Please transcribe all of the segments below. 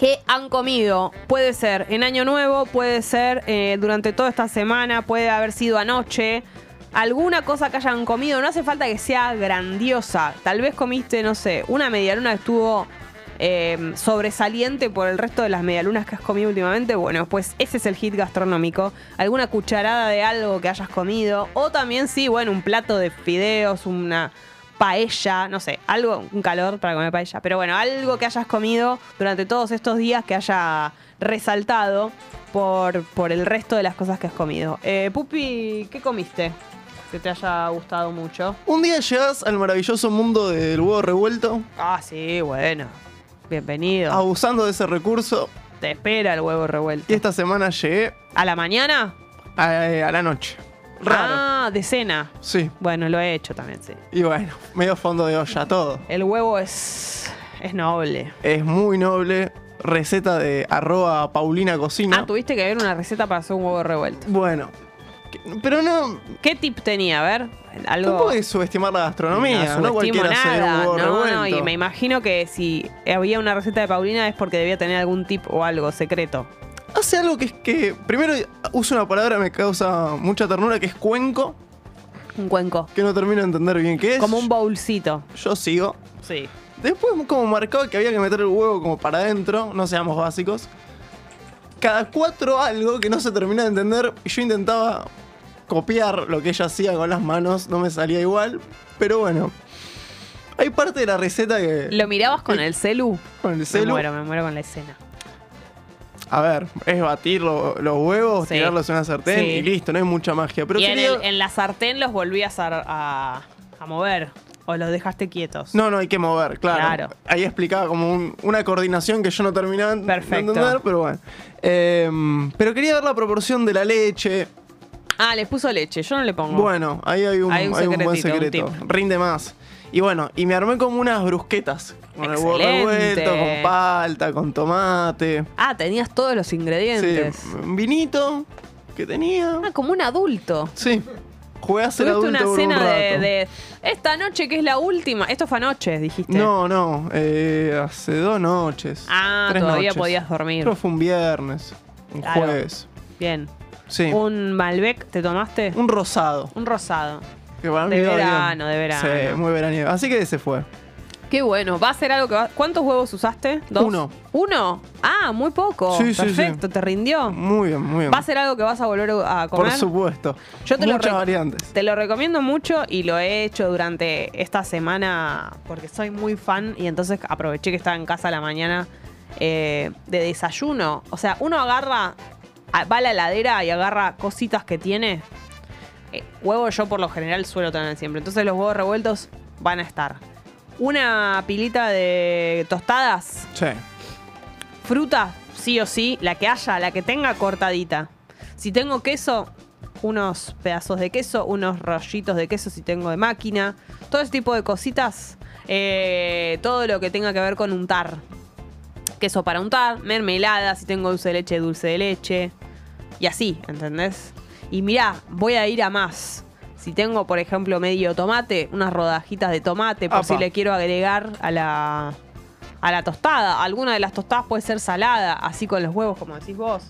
¿Qué han comido? Puede ser en Año Nuevo, puede ser eh, durante toda esta semana, puede haber sido anoche. Alguna cosa que hayan comido, no hace falta que sea grandiosa. Tal vez comiste, no sé, una medialuna que estuvo eh, sobresaliente por el resto de las medialunas que has comido últimamente. Bueno, pues ese es el hit gastronómico. Alguna cucharada de algo que hayas comido. O también, sí, bueno, un plato de fideos, una paella, no sé, algo, un calor para comer paella, pero bueno, algo que hayas comido durante todos estos días que haya resaltado por, por el resto de las cosas que has comido. Eh, Pupi, ¿qué comiste? Que te haya gustado mucho. Un día llegas al maravilloso mundo del huevo revuelto, Ah, sí, bueno. Bienvenido. abusando de ese recurso, Te espera el huevo revuelto. y esta semana llegué ¿A la mañana? a, a la noche. Raro. Ah, de cena. Sí. Bueno, lo he hecho también, sí. Y bueno, medio fondo de olla todo. El huevo es, es noble. Es muy noble. Receta de arroba Paulina Cocina. Ah, tuviste que ver una receta para hacer un huevo revuelto. Bueno. Pero no. ¿Qué tip tenía? A ver, algo. Hay que subestimar la gastronomía. No, cualquiera hace un nada. huevo No, revuelto. no, y me imagino que si había una receta de Paulina es porque debía tener algún tip o algo secreto. Hace algo que es que. Primero uso una palabra que me causa mucha ternura, que es cuenco, Un cuenco. que no termino de entender bien qué es. Como un bowlcito. Yo sigo. Sí. Después, como marcaba que había que meter el huevo como para adentro, no seamos básicos. Cada cuatro algo que no se termina de entender. Y yo intentaba copiar lo que ella hacía con las manos, no me salía igual. Pero bueno. Hay parte de la receta que. ¿Lo mirabas con el celu? con el Me celu. muero, me muero con la escena. A ver, es batir lo- los huevos, Sí. tirarlos en una sartén Sí. y listo, no hay mucha magia. Pero y en, quería- el- en la sartén los volvías a, a- a mover. O los dejaste quietos. No, no hay que mover, claro. Claro. Ahí explicaba como un- una coordinación que yo no terminaba de Perfecto. entender, pero bueno. Em, pero quería ver la proporción de la leche. Ah, les puso leche. Yo no le pongo. Bueno, ahí hay un, Hay un hay un buen un secreto. Rinde más. Y bueno, y me armé como unas brusquetas. Con el huevo revuelto, con palta, con tomate. Ah, tenías todos los ingredientes. Sí, un vinito que tenía. Ah, como un adulto. Sí. Jugué a ser Tuviste adulto una por un cena de, rato. de esta noche que es la última. Esto fue anoche, dijiste. No, no, eh, hace dos noches. Ah, tres todavía noches. podías dormir. Que fue un viernes, un Claro. jueves. Bien. Sí, un, ¿Un Malbec te tomaste? rosado. Un rosado. Que para mí De bien. verano, de verano. Sí, muy veraniego. Así que ese fue. Qué bueno. Va a ser algo que va... ¿Cuántos huevos usaste? ¿Dos? Uno. ¿Uno? Ah, muy poco. Sí, sí, Perfecto, sí. te rindió. Muy bien, muy bien. ¿Va a ser algo que vas a volver a comer? Por supuesto. Yo te lo Muchas re- variantes. Te lo recomiendo mucho y lo he hecho durante esta semana porque soy muy fan y entonces aproveché que estaba en casa a la mañana eh, de desayuno. O sea, uno agarra, va a la heladera y agarra cositas que tiene. Eh, huevo yo por lo general suelo tener siempre. Entonces los huevos revueltos van a estar. Una pilita de tostadas, Sí. fruta, sí o sí, la que haya, la que tenga cortadita. Si tengo queso, unos pedazos de queso, unos rollitos de queso si tengo de máquina, todo ese tipo de cositas, eh, todo lo que tenga que ver con untar. Queso para untar, mermelada, si tengo dulce de leche, dulce de leche, y así, ¿entendés? Y mirá, voy a ir a más. Si tengo, por ejemplo, medio tomate, unas rodajitas de tomate, por Apa. si le quiero agregar a la, a la tostada. Alguna de las tostadas puede ser salada, así con los huevos, como decís vos.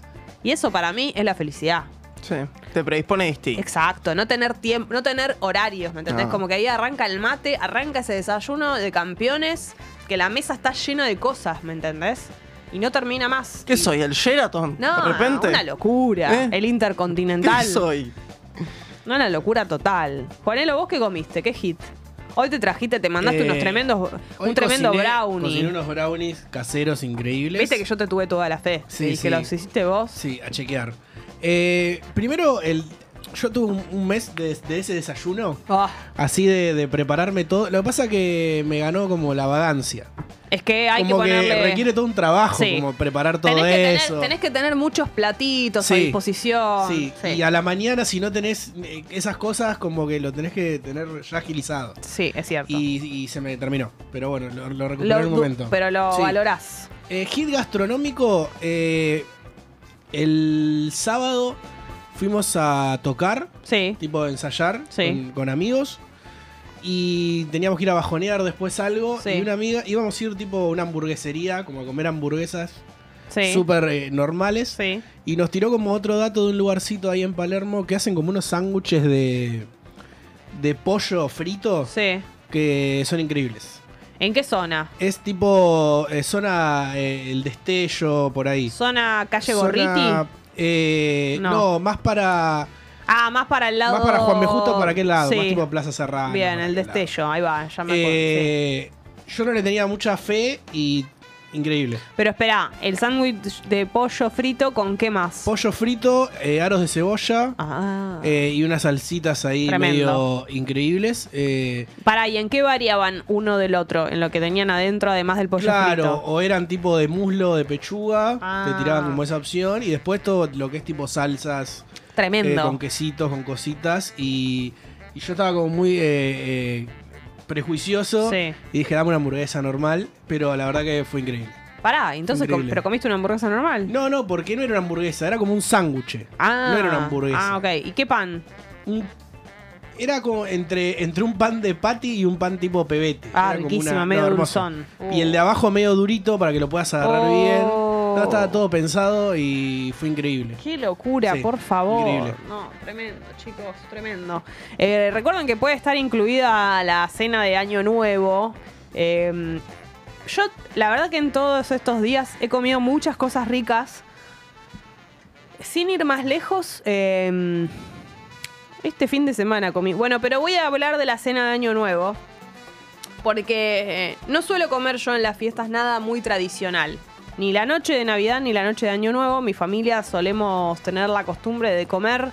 Y eso para mí es la felicidad. Sí. Te predispone distinto. Exacto, no tener tiempo, no tener horarios, ¿me entendés? No. Como que ahí arranca el mate, arranca ese desayuno de campeones, que la mesa está llena de cosas, ¿me entendés? Y no termina más. ¿Qué soy? ¿El Sheraton? No, de repente. una locura. ¿Eh? El ¿Qué Intercontinental. soy? No, una locura total. Juanelo, ¿vos qué comiste? ¿Qué hit? Hoy te trajiste, te mandaste Eh, unos tremendos, Hoy un tremendo cociné- brownie. Cociné unos brownies caseros increíbles. Viste que yo te tuve toda la fe. Sí, y que sí. los hiciste vos. Sí, a chequear. Eh, primero, el, yo tuve un, un mes de, de ese desayuno. Ah, Así de, de prepararme todo. Lo que pasa que me ganó como la vagancia. es que hay como que ponerle. requiere todo un trabajo, Sí. como preparar todo tenés, que eso. tener, tenés que tener muchos platitos a Sí. disposición. Sí, sí. y a la mañana si no tenés eh, esas cosas, como que lo tenés que tener ya agilizado. Sí, es cierto. Y, y se me terminó. Pero bueno, lo, lo recuperé Lo en un momento. Pero lo valorás. Eh, hit gastronómico, eh, el sábado fuimos a tocar, Sí. tipo ensayar Sí. con, con amigos. Y teníamos que ir a bajonear después algo. Sí. Y una amiga, íbamos a ir tipo a una hamburguesería, como a comer hamburguesas súper eh, normales. Y nos tiró como otro dato de un lugarcito ahí en Palermo que hacen como unos sándwiches de, de pollo frito que son increíbles. ¿En qué zona? Es tipo eh, zona eh, el destello por ahí. ¿Zona calle Zona, Gorriti? Eh, No. no. más para Ah, más para el lado. más para Juan B. Justo para aquel lado, Sí. más tipo Plaza Serrano. Bien, el lado. destello, ahí va, ya me acuerdo. sí. Eh, Yo no le tenía mucha fe y increíble. Pero espera, el sándwich de pollo frito con qué más? Pollo frito, eh, aros de cebolla ah. eh, y unas salsitas ahí Tremendo. medio increíbles. eh, Pará, ¿y en qué variaban uno del otro? En lo que tenían adentro, además del pollo claro, frito. o eran tipo de muslo, de pechuga, Ah. te tiraban como esa opción. Y después todo lo que es tipo salsas eh, Tremendo. con quesitos, con cositas. Y, y yo estaba como muy eh, eh, prejuicioso. Sí. Y dije, dame una hamburguesa normal. Pero la verdad que fue increíble. Pará, entonces, com- Increíble. ¿pero comiste una hamburguesa normal? No, no, porque no era una hamburguesa, era como un sándwich. Ah, no era una hamburguesa. Ah, ok. ¿Y qué pan? Un- era como entre, entre un pan de patty y un pan tipo pebete. Ah, Era como riquísima, una- medio hermoso. dulzón. Uh. Y el de abajo medio durito para que lo puedas agarrar Oh. No, estaba todo pensado y fue increíble. Qué locura, Sí, por favor. increíble. No, tremendo, chicos, tremendo. Eh, recuerden que puede estar incluida la cena de Año Nuevo. Eh, yo, la verdad que en todos estos días he comido muchas cosas ricas. Sin ir más lejos, eh, este fin de semana comí. Bueno, pero voy a hablar de la cena de Año Nuevo. Porque eh, no suelo comer yo en las fiestas nada muy tradicional. Ni la noche de Navidad ni la noche de Año Nuevo. Mi familia solemos tener la costumbre de comer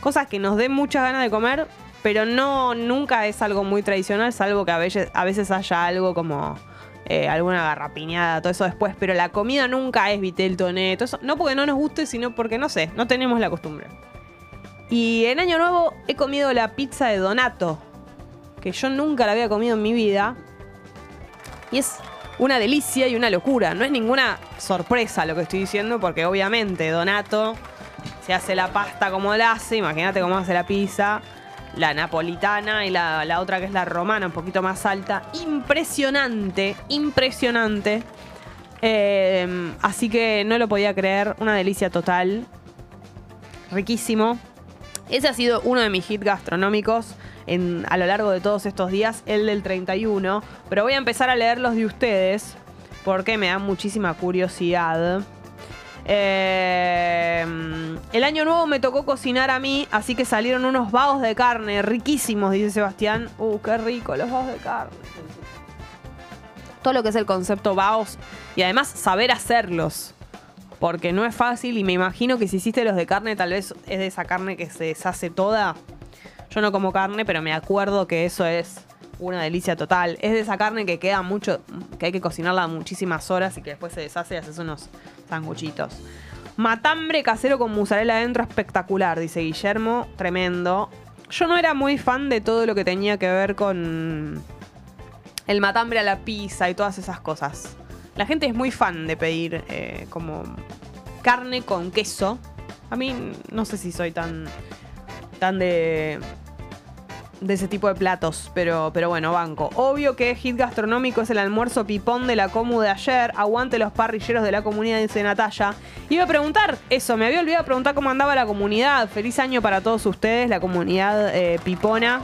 cosas que nos den muchas ganas de comer, pero no nunca es algo muy tradicional, salvo que a veces, a veces haya algo como eh, alguna garrapiñada, todo eso después. Pero la comida nunca es vitel toné, todo eso. No porque no nos guste, sino porque no sé, no tenemos la costumbre. Y en Año Nuevo he comido la pizza de Donato, que yo nunca la había comido en mi vida. Y es una delicia y una locura. No es ninguna sorpresa lo que estoy diciendo, porque obviamente Donato se hace la pasta como la hace. Imagínate cómo hace la pizza. La napolitana y la, la otra que es la romana, un poquito más alta. Impresionante, impresionante. Eh, así que no lo podía creer. Una delicia total. Riquísimo. Ese ha sido uno de mis hits gastronómicos a lo largo de todos estos días, el del 31. Pero voy a empezar a leer los de ustedes porque me da muchísima curiosidad. Eh, el año nuevo me tocó cocinar a mí, así que salieron unos baos de carne riquísimos, dice Sebastián. Uh, qué rico, los baos de carne. Todo lo que es el concepto baos y además saber hacerlos. Porque no es fácil y me imagino que si hiciste los de carne, tal vez es de esa carne que se deshace toda. Yo no como carne, pero me acuerdo que eso es una delicia total. Es de esa carne que queda mucho, que hay que cocinarla muchísimas horas y que después se deshace y haces unos sanguchitos. Matambre casero con mozzarella adentro, espectacular, dice Guillermo. Tremendo. Yo no era muy fan de todo lo que tenía que ver con el matambre a la pizza y todas esas cosas. La gente es muy fan de pedir eh, como carne con queso. A mí no sé si soy tan tan de de ese tipo de platos, pero, pero bueno, banco. Obvio que hit gastronómico es el almuerzo pipón de la comu de ayer. Aguante los parrilleros de la comunidad, dice Natalia. Iba a preguntar eso, me había olvidado preguntar cómo andaba la comunidad. Feliz año para todos ustedes, la comunidad eh, pipona.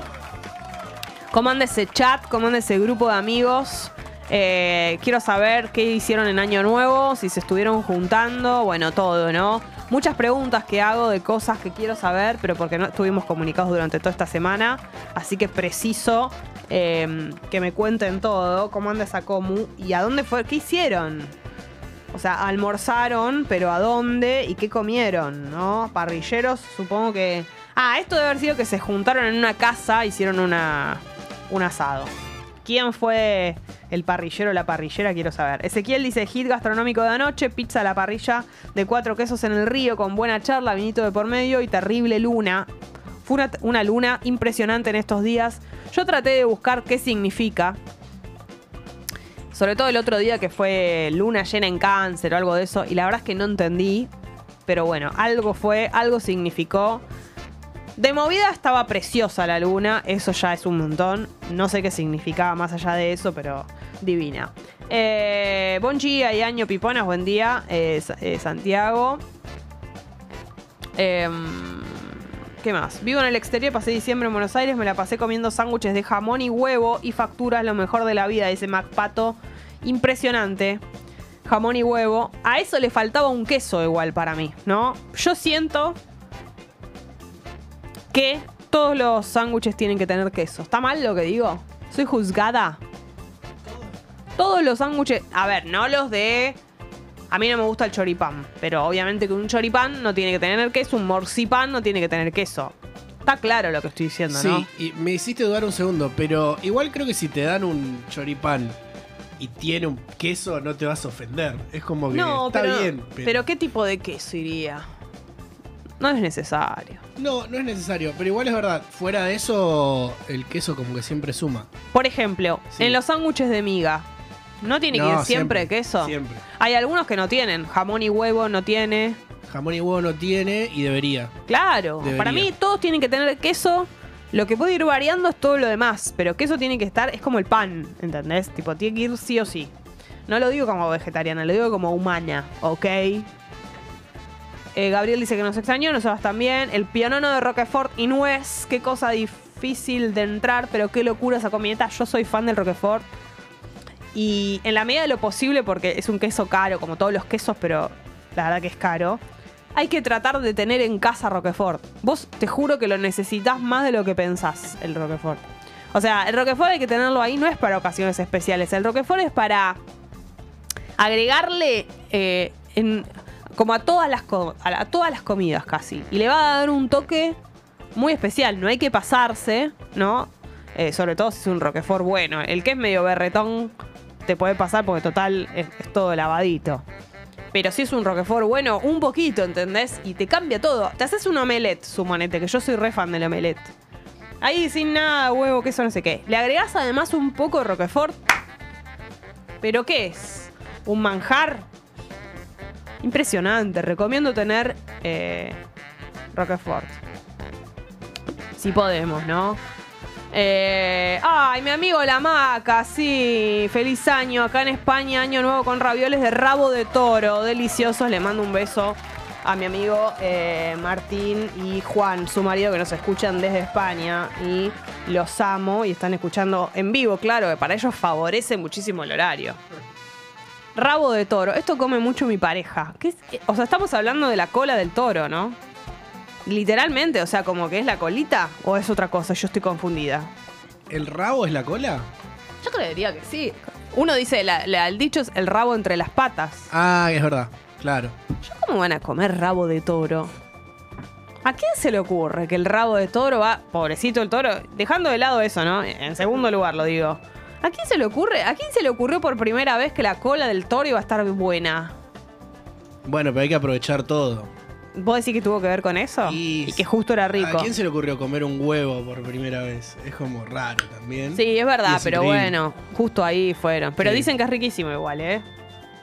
¿Cómo anda ese chat? ¿Cómo anda ese grupo de amigos? Eh, quiero saber qué hicieron en Año Nuevo, si se estuvieron juntando, bueno, todo, ¿no? Muchas preguntas que hago de cosas que quiero saber, pero porque no estuvimos comunicados durante toda esta semana. Así que preciso eh, que me cuenten todo, cómo anda esa comu y a dónde fue, qué hicieron. O sea, almorzaron, pero ¿a dónde y qué comieron? ¿No? Parrilleros, supongo que. Ah, esto debe haber sido que se juntaron en una casa, hicieron una, un asado. ¿Quién fue el parrillero o la parrillera? Quiero saber. Ezequiel dice: hit gastronómico de anoche, pizza a la parrilla de cuatro quesos en el río con buena charla, vinito de por medio y terrible luna. Fue una, una luna impresionante en estos días. Yo traté de buscar qué significa. Sobre todo el otro día que fue luna llena en cáncer o algo de eso. Y la verdad es que no entendí. Pero bueno, algo fue, algo significó. De movida estaba preciosa la luna, eso ya es un montón. No sé qué significaba más allá de eso, pero Divina. Eh, buen día y año piponas, buen día, eh, eh, Santiago. Em, ¿Qué más? Vivo en el exterior, pasé diciembre en Buenos Aires, me la pasé comiendo sándwiches de jamón y huevo y facturas, lo mejor de la vida, dice MacPato. Impresionante. Jamón y huevo. A eso le faltaba un queso igual para mí, ¿no? Yo siento que todos los sándwiches tienen que tener queso. ¿Está mal lo que digo? ¿Soy juzgada? Todos los sándwiches... A ver, no los de... A mí no me gusta el choripán, pero obviamente que un choripán no tiene que tener queso, un morcipán no tiene que tener queso. Está claro lo que estoy diciendo, Sí, ¿no? y me hiciste dudar un segundo, pero igual creo que si te dan un choripán y tiene un queso, no te vas a ofender. Es como que No, está pero, bien. pero... ¿qué tipo de queso iría? No es necesario. No, no es necesario. Pero igual es verdad, fuera de eso, el queso como que siempre suma. Por ejemplo, Sí. en los sándwiches de miga, ¿no tiene que No, ir siempre, queso? Siempre. Hay algunos que no tienen. Jamón y huevo no tiene. Jamón y huevo no tiene y debería. Claro. Debería. Para mí todos tienen que tener queso. Lo que puede ir variando es todo lo demás. Pero queso tiene que estar, es como el pan, ¿entendés? Tipo, tiene que ir sí o sí. No lo digo como vegetariana, lo digo como humana, ¿ok? Eh, Gabriel dice que nos extrañó, nosotros también. El pianono de Roquefort y nuez, qué cosa difícil de entrar, pero qué locura esa comidita. Yo soy fan del Roquefort. Y en la medida de lo posible, porque es un queso caro, como todos los quesos, pero la verdad que es caro. Hay que tratar de tener en casa Roquefort. Vos te juro que lo necesitas más de lo que pensás, el Roquefort. O sea, el Roquefort hay que tenerlo ahí, no es para ocasiones especiales. El Roquefort es para agregarle eh, en- como a todas, las a, todas las comidas casi. Y le va a dar un toque muy especial. No hay que pasarse, ¿no? Eh, sobre todo si es un Roquefort bueno. El que es medio berretón te puede pasar porque total es, todo lavadito. Pero si es un Roquefort bueno, un poquito, ¿entendés? Y te cambia todo. Te haces un omelette, suponete, que yo soy re fan del omelette. Ahí sin nada, huevo, queso, no sé qué. Le agregás además un poco de Roquefort. ¿Pero qué es? ¿Un manjar? Impresionante. Recomiendo tener eh, Roquefort. Si podemos, ¿no? Eh, ay, mi amigo La Maca, sí. Feliz año. Acá en España, año nuevo con ravioles de rabo de toro. Deliciosos. Le mando un beso a mi amigo eh, Martín y Juan, su marido, que nos escuchan desde España. Y los amo y están escuchando en vivo, claro, que para ellos favorece muchísimo el horario. Rabo de toro. Esto come mucho mi pareja. ¿Qué es? O sea, estamos hablando de la cola del toro, ¿no? Literalmente, o sea, como que es la colita o es otra cosa, yo estoy confundida. ¿El rabo es la cola? Yo creería que sí. Uno dice, la- la- el dicho es el rabo entre las patas. Ah, es verdad, claro. ¿Yo cómo van a comer rabo de toro? ¿A quién se le ocurre que el rabo de toro va, pobrecito el toro, dejando de lado eso, ¿no? En segundo lugar lo digo. ¿A quién se le ocurre? ¿A quién se le ocurrió por primera vez que la cola del toro iba a estar buena? Bueno, pero hay que aprovechar todo. ¿Vos decís que tuvo que ver con eso? Y- Y, que justo era rico. ¿A quién se le ocurrió comer un huevo por primera vez? Es como raro también. Sí, es verdad, es pero increíble. bueno, justo ahí fueron. Pero Sí. dicen que es riquísimo igual, ¿eh?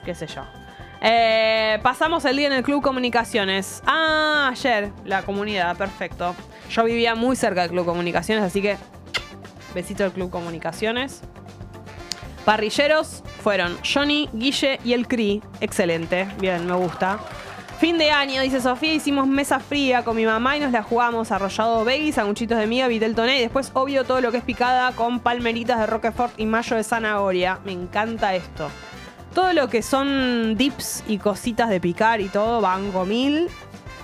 Qué sé yo. Eh, pasamos el día en el Club Comunicaciones. Ah, ayer, la comunidad, perfecto. Yo vivía muy cerca del Club Comunicaciones, así que besito del Club Comunicaciones. Parrilleros fueron Johnny, Guille y el Cri. Excelente, bien, me gusta. Fin de año, dice Sofía, hicimos mesa fría con mi mamá y nos la jugamos arrollado veggie, sanguchitos de miga, vitel toné y después, obvio, todo lo que es picada con palmeritas de Roquefort y mayo de zanahoria. Me encanta esto. Todo lo que son dips y cositas de picar y todo, banco mil.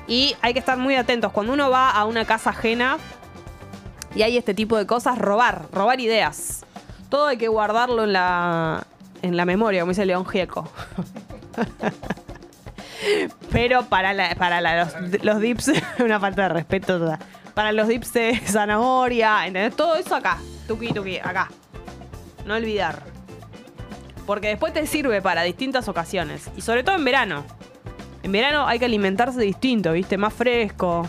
Y hay que estar muy atentos. Cuando uno va a una casa ajena y hay este tipo de cosas, robar, robar ideas. Todo hay que guardarlo en la, en la memoria, como dice León Gieco. Pero para, la- para los, dips, una falta de respeto. Para los dips de zanahoria, ¿entendés? Todo eso acá. Tuki, tuki, acá. No olvidar. Porque después te sirve para distintas ocasiones. Y sobre todo en verano. En verano hay que alimentarse distinto, ¿viste? Más fresco.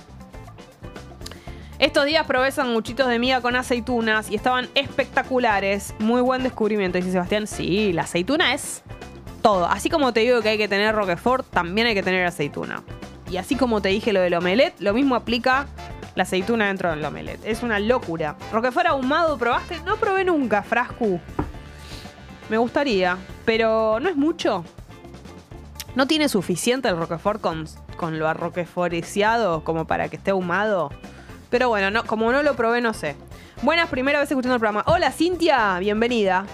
Estos días probé sanguchitos de miga con aceitunas y estaban espectaculares. Muy buen descubrimiento, dice Sebastián. Sí, la aceituna es todo. Así como te digo que hay que tener Roquefort, también hay que tener aceituna. Y así como te dije lo del omelette, lo mismo aplica la aceituna dentro del omelette. Es una locura. Roquefort ahumado, ¿probaste? No probé nunca, Frascu. Me gustaría, pero no es mucho. No tiene suficiente el Roquefort con, con lo arroqueforeciado como para que esté ahumado. Pero bueno, no, como no lo probé, no sé. Buenas, primera vez escuchando el programa. Hola Cintia, bienvenida.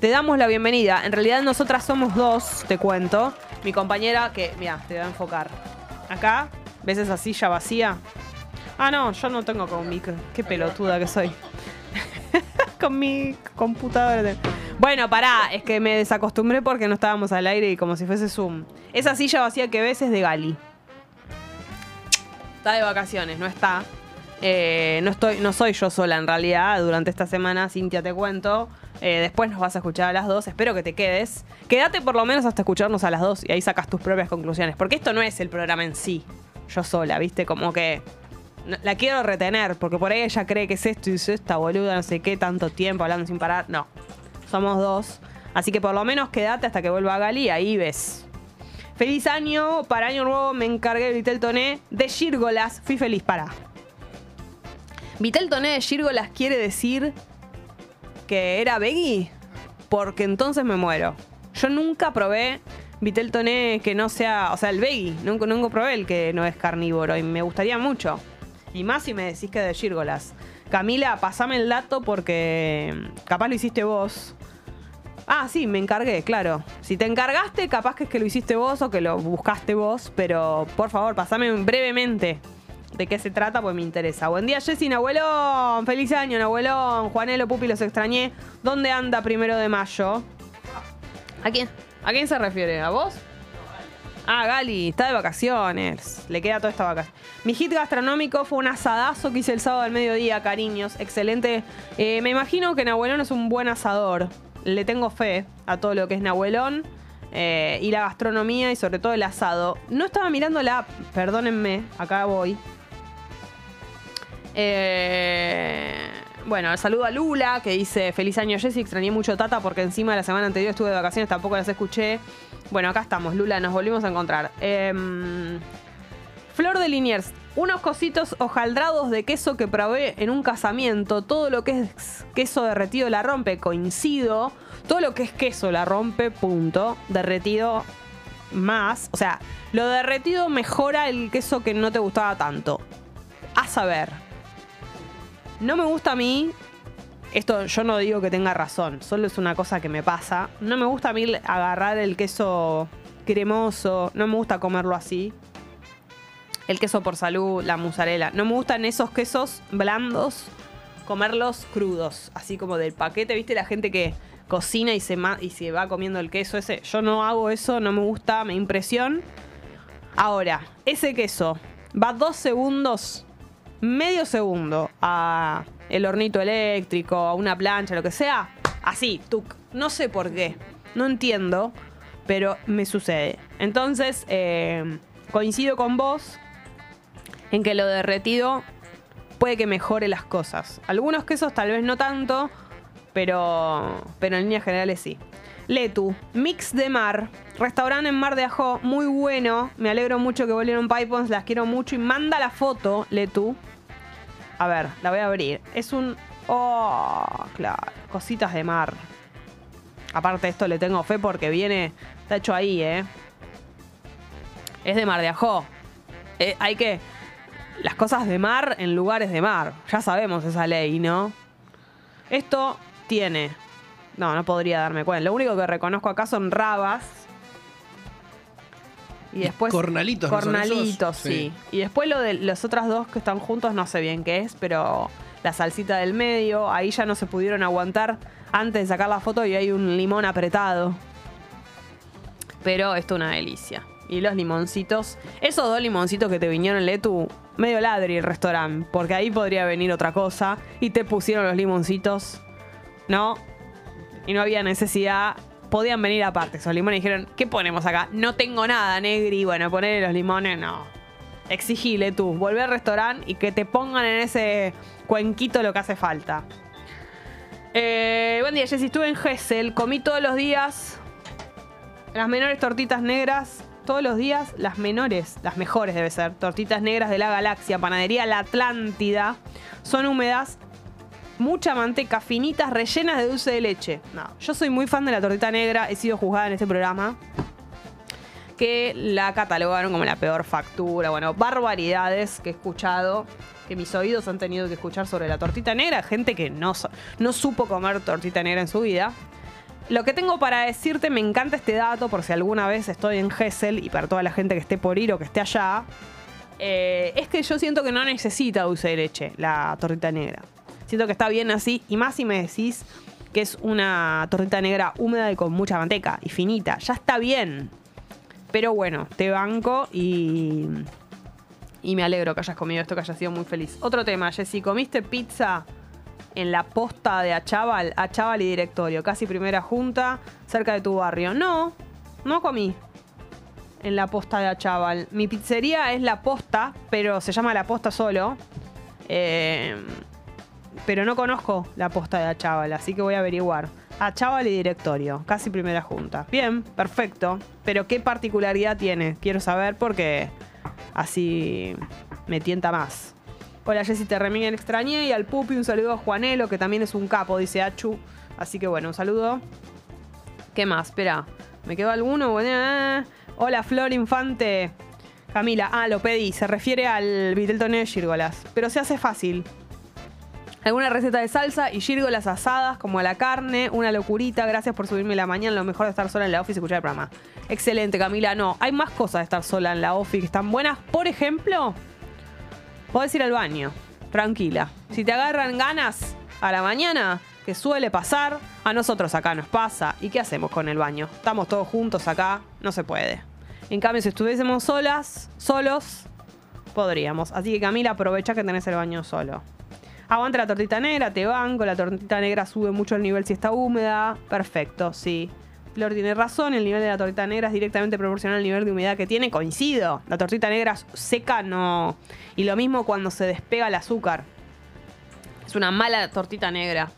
Te damos la bienvenida. En realidad nosotras somos dos, te cuento. Mi compañera que, mira, te voy a enfocar. Acá, ¿ves esa silla vacía? Ah, no, yo no tengo con mi... Qué pelotuda que soy. con mi computadora. de- Bueno, pará, es que me desacostumbré porque no estábamos al aire y como si fuese Zoom. Esa silla vacía que ves es de Gali. Está de vacaciones, no está. Eh, no, estoy, no soy yo sola en realidad. Durante esta semana, Cintia, te cuento. Eh, después nos vas a escuchar a las dos. Espero que te quedes. Quédate por lo menos hasta escucharnos a las dos y ahí sacas tus propias conclusiones. Porque esto no es el programa en sí. Yo sola, ¿viste? Como que la quiero retener. Porque por ahí ella cree que es esto y dice esta boluda, no sé qué, tanto tiempo hablando sin parar. No. Somos dos. Así que por lo menos quédate hasta que vuelva Gali y ahí ves. Feliz año. Para año nuevo me encargué de Vitel Toné de Gírgolas. Fui feliz, para. Vitel Toné de Gírgolas quiere decir que era veggie. Porque entonces me muero. Yo nunca probé Vitel Toné que no sea. O sea, el veggie. Nunca, nunca probé el que no es carnívoro. Y me gustaría mucho. Y más si me decís que de Gírgolas. Camila, pasame el dato porque capaz lo hiciste vos. Ah, sí, me encargué, claro. Si te encargaste, capaz que es que lo hiciste vos o que lo buscaste vos, pero por favor, pasame brevemente de qué se trata, pues me interesa. Buen día, Jessy, Nahuelón. Feliz año, Nahuelón. Juanelo, Pupi, los extrañé. ¿Dónde anda primero de mayo? ¿A quién? ¿A quién se refiere? ¿A vos? Ah, Gali, está de vacaciones. Le queda toda esta vacación. Mi hit gastronómico fue un asadazo que hice el sábado al mediodía, cariños. Excelente. Eh, me imagino que Nahuelón es un buen asador. Le tengo fe a todo lo que es Nahuelón. eh, y la gastronomía y sobre todo el asado. No estaba mirando la... Perdónenme, acá voy. Eh, bueno, saludo a Lula que dice feliz año Jessy, extrañé mucho Tata porque encima la semana anterior estuve de vacaciones, tampoco las escuché. Bueno, acá estamos, Lula, nos volvimos a encontrar. Em, Flor de Liniers, unos cositos hojaldrados de queso que probé en un casamiento. Todo lo que es queso derretido la rompe, coincido. Todo lo que es queso la rompe, punto. Derretido más. O sea, lo derretido mejora el queso que no te gustaba tanto. A saber. No me gusta a mí. Esto yo no digo que tenga razón, solo es una cosa que me pasa. No me gusta a mí agarrar el queso cremoso, no me gusta comerlo así. El queso por salud, la mozzarella. No me gustan esos quesos blandos, comerlos crudos, así como del paquete, ¿viste? La gente que cocina y se, y se va comiendo el queso ese. Yo no hago eso, no me gusta, me impresión. Ahora, ese queso va dos segundos, medio segundo a el hornito eléctrico, a una plancha, lo que sea. Así, tuc. No sé por qué. No entiendo, pero me sucede. Entonces, eh, coincido con vos en que lo derretido puede que mejore las cosas. Algunos quesos tal vez no tanto, pero, pero en líneas generales sí. Letu, Mix de Mar, restaurante en Mar de Ajó, muy bueno. Me alegro mucho que volvieron Pipons, las quiero mucho. Y manda la foto, Letu. A ver, la voy a abrir. Es un. Oh, claro, cositas de mar. Aparte, esto le tengo fe porque viene. Está hecho ahí, ¿eh? Es de Mar de Ajó. Eh, hay que. Las cosas de mar en lugares de mar. Ya sabemos esa ley, ¿no? Esto tiene. No, no podría darme cuenta. Lo único que reconozco acá son rabas. Y después. cornalitos, ¿no son Cornalitos, sí. Sí. Y después lo de los otros dos que están juntos, no sé bien qué es, pero la salsita del medio, ahí ya no se pudieron aguantar antes de sacar la foto y hay un limón apretado. Pero esto es una delicia. Y los limoncitos, esos dos limoncitos que te vinieron, Letu, medio ladri el restaurante, porque ahí podría venir otra cosa y te pusieron los limoncitos, ¿no? Y no había necesidad, podían venir aparte esos limones. Dijeron, ¿qué ponemos acá? No tengo nada, negri. Bueno, ponerle los limones, no. Exigile tú, volver al restaurante y que te pongan en ese cuenquito lo que hace falta. Eh, buen día, Jessy. Estuve en Gessel, comí todos los días las menores tortitas negras. Todos los días, las menores, las mejores debe ser, tortitas negras de la galaxia, panadería La Atlántida. Son húmedas, mucha manteca, finitas, rellenas de dulce de leche. No, yo soy muy fan de la tortita negra, he sido juzgada en este programa. Que la catalogaron como la peor factura. Bueno, barbaridades que he escuchado, que mis oídos han tenido que escuchar sobre la tortita negra. Gente que no, no supo comer tortita negra en su vida. Lo que tengo para decirte, me encanta este dato por si alguna vez estoy en Gessel y para toda la gente que esté por ir o que esté allá. eh, es que yo siento que no necesita dulce de leche la tortita negra. Siento que está bien así y más si me decís que es una tortita negra húmeda y con mucha manteca y finita. Ya está bien. Pero bueno, te banco y. Y me alegro que hayas comido esto, que hayas sido muy feliz. Otro tema, Jessy, ¿comiste pizza en la posta de Achaval? Achaval y directorio, casi primera junta, cerca de tu barrio. No, no comí en la posta de Achaval. Mi pizzería es la posta, pero se llama la posta solo. Eh, pero no conozco la posta de Achaval, así que voy a averiguar. Achaval y directorio, casi primera junta. Bien, perfecto. Pero ¿qué particularidad tiene? Quiero saber porque así me tienta más. Hola Jessy, te remiguen extrañé y al Pupi un saludo a Juanelo, que también es un capo, dice Achu. Así que bueno, un saludo. ¿Qué más? Espera, ¿me quedó alguno? Bueno, eh. Hola Flor Infante. Camila, ah, lo pedí, se refiere al Viteltoné de Gírgolas. Pero se hace fácil. Alguna receta de salsa y gírgolas asadas como a la carne, una locurita. Gracias por subirme la mañana. Lo mejor de estar sola en la office y escuchar el programa. Excelente, Camila. No, hay más cosas de estar sola en la office que están buenas. Por ejemplo, podés ir al baño, tranquila. Si te agarran ganas a la mañana, que suele pasar, a nosotros acá nos pasa. ¿Y qué hacemos con el baño? Estamos todos juntos acá, no se puede. En cambio, si estuviésemos solas, solos, podríamos. Así que Camila, aprovecha que tenés el baño solo. Aguanta la tortita negra, te banco. La tortita negra sube mucho el nivel si está húmeda. Perfecto, sí. Flor tiene razón, el nivel de la tortita negra es directamente proporcional al nivel de humedad que tiene. Coincido. La tortita negra seca no. Y lo mismo cuando se despega el azúcar. Es una mala tortita negra.